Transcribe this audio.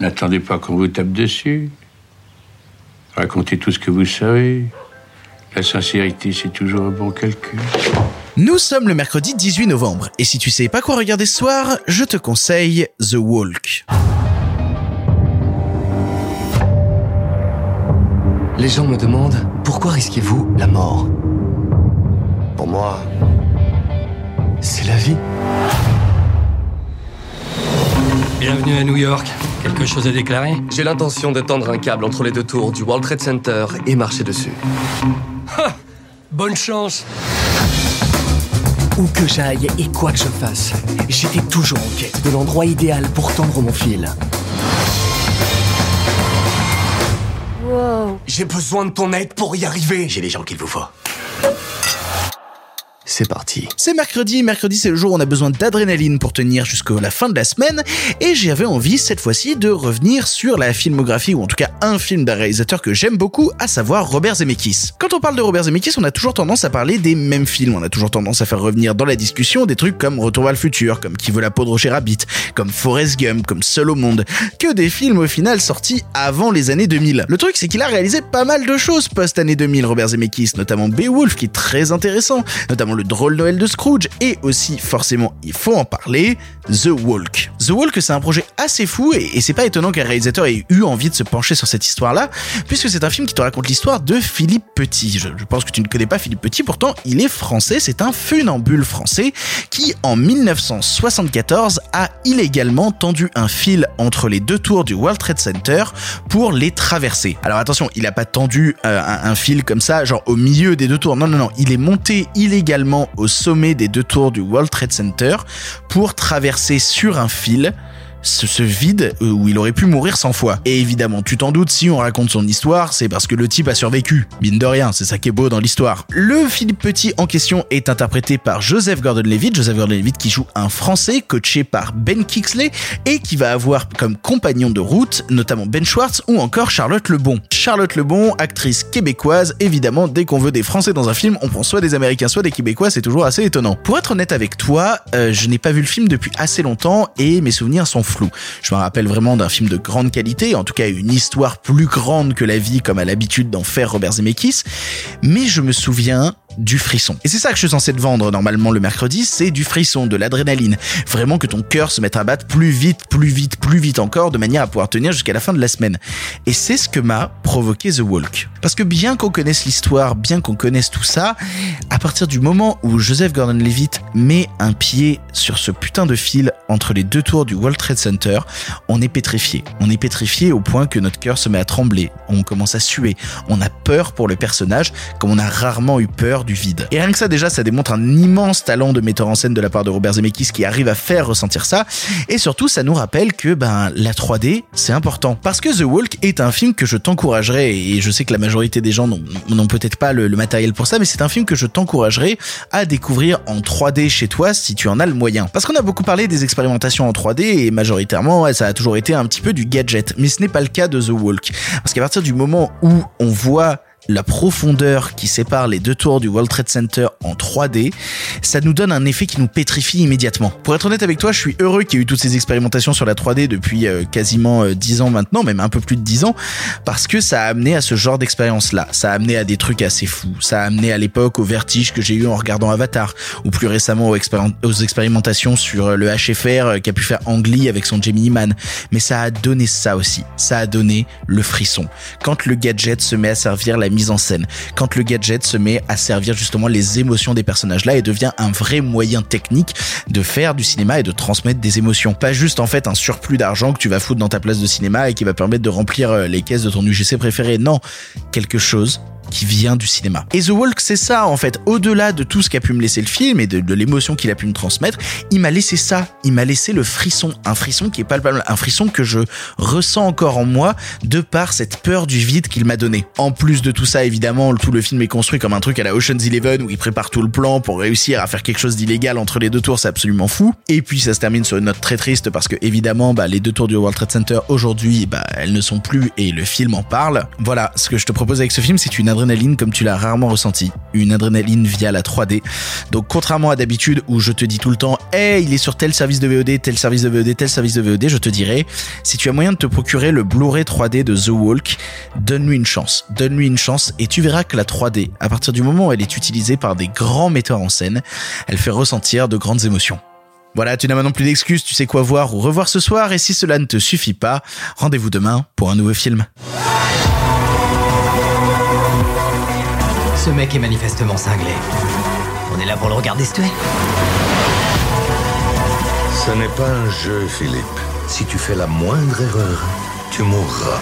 N'attendez pas qu'on vous tape dessus. Racontez tout ce que vous savez. La sincérité, c'est toujours un bon calcul. Nous sommes le mercredi 18 novembre, et si tu sais pas quoi regarder ce soir, je te conseille The Walk. Les gens me demandent pourquoi risquez-vous la mort? Pour moi, c'est la vie. Bienvenue à New York. Quelque chose à déclarer J'ai l'intention de tendre un câble entre les deux tours du World Trade Center et marcher dessus. Bonne chance Où que j'aille et quoi que je fasse, j'étais toujours en quête de l'endroit idéal pour tendre mon fil. Wow. J'ai besoin de ton aide pour y arriver. J'ai les gens qu'il vous faut. C'est parti. C'est mercredi, mercredi c'est le jour où on a besoin d'adrénaline pour tenir jusqu'à la fin de la semaine, et j'avais envie cette fois-ci de revenir sur la filmographie, ou en tout cas un film d'un réalisateur que j'aime beaucoup, à savoir Robert Zemeckis. Quand on parle de Robert Zemeckis, on a toujours tendance à parler des mêmes films, on a toujours tendance à faire revenir dans la discussion des trucs comme Retour vers le futur, comme Qui veut la peau de Roger Rabbit, comme Forrest Gump, comme Seul au monde, que des films au final sortis avant les années 2000. Le truc c'est qu'il a réalisé pas mal de choses post-année 2000, Robert Zemeckis, notamment Beowulf qui est très intéressant, notamment le drôle Noël de Scrooge et aussi forcément il faut en parler The Walk. The Walk c'est un projet assez fou et, c'est pas étonnant qu'un réalisateur ait eu envie de se pencher sur cette histoire là puisque c'est un film qui te raconte l'histoire de Philippe Petit. Je, je, pense que tu ne connais pas Philippe Petit pourtant il est français, c'est un funambule français qui en 1974 a illégalement tendu un fil entre les deux tours du World Trade Center pour les traverser. Alors attention, il a pas tendu euh, un, un fil comme ça genre au milieu des deux tours. Non non non, il est monté illégalement au sommet des deux tours du World Trade Center pour traverser sur un fil ce, vide euh, où il aurait pu mourir 100 fois. Et évidemment, tu t'en doutes, si on raconte son histoire, c'est parce que le type a survécu. Mine de rien, c'est ça qui est beau dans l'histoire. Le Philippe Petit en question est interprété par Joseph Gordon-Levitt, Joseph Gordon-Levitt qui joue un Français coaché par Ben Kingsley et qui va avoir comme compagnon de route notamment Ben Schwartz ou encore Charlotte Lebon. Charlotte Lebon, actrice québécoise, évidemment, dès qu'on veut des Français dans un film, on prend soit des Américains, soit des Québécois, c'est toujours assez étonnant. Pour être honnête avec toi, euh, je n'ai pas vu le film depuis assez longtemps et mes souvenirs sont Je me rappelle vraiment d'un film de grande qualité, en tout cas une histoire plus grande que la vie comme à l'habitude d'en faire Robert Zemeckis, mais je me souviens du frisson. Et c'est ça que je suis censé te vendre normalement le mercredi, c'est du frisson, de l'adrénaline. Vraiment que ton cœur se mette à battre plus vite, plus vite, plus vite encore, de manière à pouvoir tenir jusqu'à la fin de la semaine. Et c'est ce que m'a provoqué The Walk. Parce que bien qu'on connaisse l'histoire, bien qu'on connaisse tout ça, à partir du moment où Joseph Gordon-Levitt met un pied sur ce putain de fil entre les deux tours du World Trade Center, on est pétrifié. On est pétrifié au point que notre cœur se met à trembler. On commence à suer. On a peur pour le personnage, comme on a rarement eu peur du vide. Et rien que ça, déjà, ça démontre un immense talent de metteur en scène de la part de Robert Zemeckis qui arrive à faire ressentir ça. Et surtout, ça nous rappelle que, ben, la 3D, c'est important. Parce que The Walk est un film que je t'encouragerais, et je sais que la majorité des gens n'ont peut-être pas le, le matériel pour ça, mais c'est un film que je t'encouragerais à découvrir en 3D chez toi si tu en as le moyen. Parce qu'on a beaucoup parlé des expérimentations en 3D et majoritairement, ça a toujours été un petit peu du gadget. Mais ce n'est pas le cas de The Walk. Parce qu'à partir du moment où on voit la profondeur qui sépare les deux tours du World Trade Center en 3D, ça nous donne un effet qui nous pétrifie immédiatement. Pour être honnête avec toi, je suis heureux qu'il y ait eu toutes ces expérimentations sur la 3D depuis euh, quasiment euh, 10 ans maintenant, même un peu plus de 10 ans, parce que ça a amené à ce genre d'expérience-là. Ça a amené à des trucs assez fous. Ça a amené à l'époque au vertige que j'ai eu en regardant Avatar, ou plus récemment aux expérimentations sur euh, le HFR qu'a pu faire Ang Lee avec son Gemini Man. Mais ça a donné ça aussi. Ça a donné le frisson. Quand le gadget se met à servir la mise en scène, quand le gadget se met à servir justement les émotions des personnages là et devient un vrai moyen technique de faire du cinéma et de transmettre des émotions. Pas juste en fait un surplus d'argent que tu vas foutre dans ta place de cinéma et qui va permettre de remplir les caisses de ton UGC préféré. Non, quelque chose qui vient du cinéma. Et The Walk, c'est ça en fait. Au-delà de tout ce qu'a pu me laisser le film et de, l'émotion qu'il a pu me transmettre, il m'a laissé ça. Il m'a laissé le frisson, un frisson qui est palpable, un frisson que je ressens encore en moi de par cette peur du vide qu'il m'a donné. En plus de tout ça, évidemment, tout le film est construit comme un truc à la Ocean's Eleven où il prépare tout le plan pour réussir à faire quelque chose d'illégal entre les deux tours, c'est absolument fou. Et puis ça se termine sur une note très triste parce que évidemment, bah, les deux tours du World Trade Center aujourd'hui, bah, elles ne sont plus et le film en parle. Voilà, ce que je te propose avec ce film, c'est une adrénaline comme tu l'as rarement ressenti, une adrénaline via la 3D. Donc contrairement à d'habitude où je te dis tout le temps, hey, il est sur tel service de VOD, tel service de VOD, tel service de VOD, je te dirais, si tu as moyen de te procurer le Blu-ray 3D de The Walk, donne-lui une chance, donne-lui une chance et tu verras que la 3D, à partir du moment où elle est utilisée par des grands metteurs en scène, elle fait ressentir de grandes émotions. Voilà, tu n'as maintenant plus d'excuses, tu sais quoi voir ou revoir ce soir, et si cela ne te suffit pas, rendez-vous demain pour un nouveau film. Ce mec est manifestement cinglé. On est là pour le regarder se tuer Ce n'est pas un jeu, Philippe. Si tu fais la moindre erreur, tu mourras.